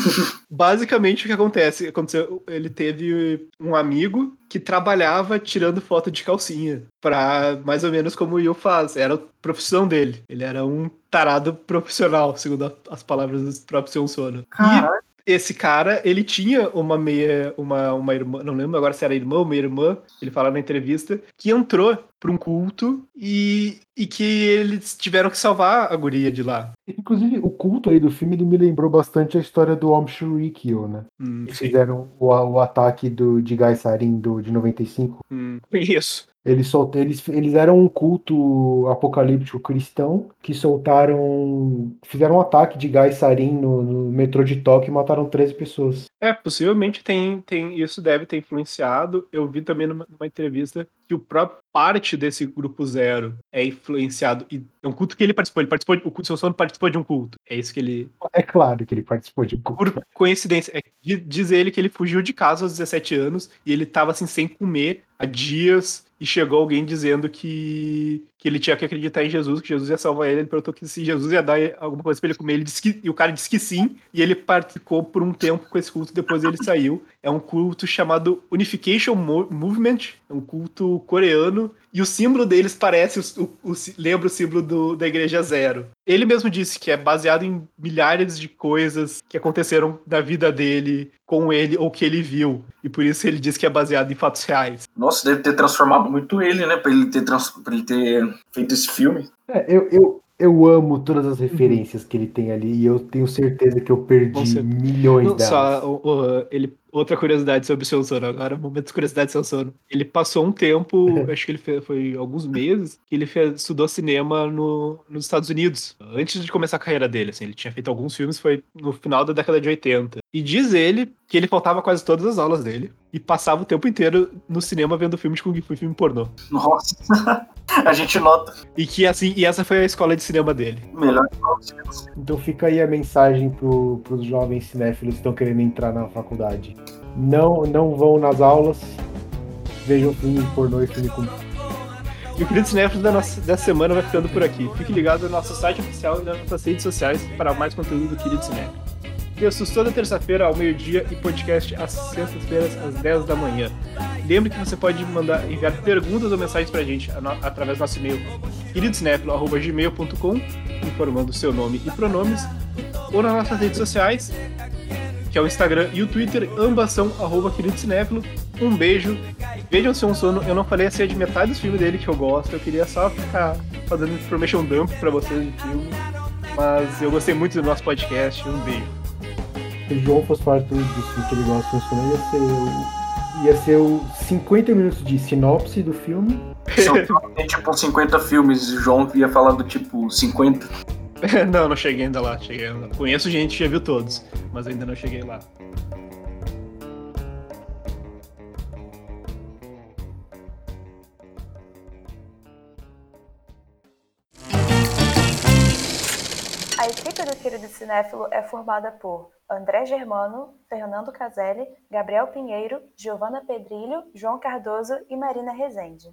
Basicamente, o que acontece? Aconteceu, ele teve um amigo que trabalhava tirando foto de calcinha. Pra mais ou menos como o Will faz. Era a profissão dele. Ele era um tarado profissional, segundo a- as palavras do próprio Seu Sono. E Caralho. Esse cara, ele tinha uma meia, uma, uma irmã, não lembro agora se era irmã ou uma irmã, ele fala na entrevista, que entrou pra um culto e, e que eles tiveram que salvar a guria de lá. Inclusive, o culto aí do filme ele me lembrou bastante a história do Om Shurikyo, né? Hum, Que sim. fizeram o, o ataque do, de Gaisarin do, de 95. Hum, conheço. Eles, sol- eles, eles eram um culto apocalíptico cristão que soltaram. fizeram um ataque de gás sarin no, no metrô de Tóquio e mataram 13 pessoas. É, possivelmente tem, tem, isso deve ter influenciado. Eu vi também numa, numa entrevista que o próprio parte desse grupo zero é influenciado. E é um culto que ele participou. Ele participou, de- o culto seu sono participou de um culto. É isso que ele. É claro que ele participou de um culto. Por coincidência, é, di- diz ele que ele fugiu de casa aos 17 anos e ele tava assim sem comer há dias e chegou alguém dizendo que, que ele tinha que acreditar em Jesus, que Jesus ia salvar ele. Ele perguntou que se Jesus ia dar alguma coisa pra ele comer. Ele disse que, e o cara disse que sim, e ele participou por um tempo com esse culto, depois ele saiu. É um culto chamado Unification Mo- Movement, é um culto coreano, e o símbolo deles parece, o, o- o- lembra o símbolo do- da Igreja Zero. Ele mesmo disse que é baseado em milhares de coisas que aconteceram na vida dele, com ele, ou que ele viu. E por isso ele diz que é baseado em fatos reais. Nossa, deve ter transformado muito ele, né? Pra ele ter, trans... pra ele ter feito esse filme. É, eu, eu, eu amo todas as referências que ele tem ali e eu tenho certeza que eu perdi milhões Não, delas. só o- o- ele, outra curiosidade sobre o seu sono, agora momento de curiosidade do seu sono. Ele passou um tempo, acho que ele fez, foi alguns meses, que ele fez, estudou cinema no, nos Estados Unidos, antes de começar a carreira dele. Assim, ele tinha feito alguns filmes, foi no final da década de 80. E diz ele que ele faltava quase todas as aulas dele e passava o tempo inteiro no cinema vendo filme de Kung Fu e filme pornô. Nossa. A gente nota. E que assim, e essa foi a escola de cinema dele. Melhor escola de cinema. Então fica aí a mensagem pro, pros jovens cinéfilos que estão querendo entrar na faculdade. Não, não vão nas aulas, vejam filme pornô e filme com E o querido cinéfilo da nossa, dessa semana vai ficando por aqui. Fique ligado no nosso site oficial e nas nossas redes sociais para mais conteúdo do querido cinéfilo. Textos toda terça-feira ao meio-dia e podcast às sextas-feiras às 10 da manhã. Lembre que você pode mandar enviar perguntas ou mensagens pra gente através do nosso e-mail queridocinéfilo.gmail.com informando seu nome e pronomes ou nas nossas redes sociais que é o Instagram e o Twitter, ambas são arroba queridocinéfilo. Um beijo. Vejam Seu Sono, eu não falei assim de metade dos filmes dele que eu gosto, eu queria só ficar fazendo information dump pra vocês de filme. Mas eu gostei muito do nosso podcast, um beijo. Se o João fosse falar tudo disso que ele gosta de Sono, ia ser o ia ser o 50 minutos de sinopse do filme. Tem tipo 50 filmes, o João ia falar do tipo 50. não, não cheguei ainda lá. Cheguei ainda. Conheço gente que já viu todos, mas ainda não cheguei lá. A equipe do Querido Cinéfilo é formada por André Germano, Fernando Caselli, Gabriel Pinheiro, Giovana Pedrilho, João Cardoso e Marina Rezende.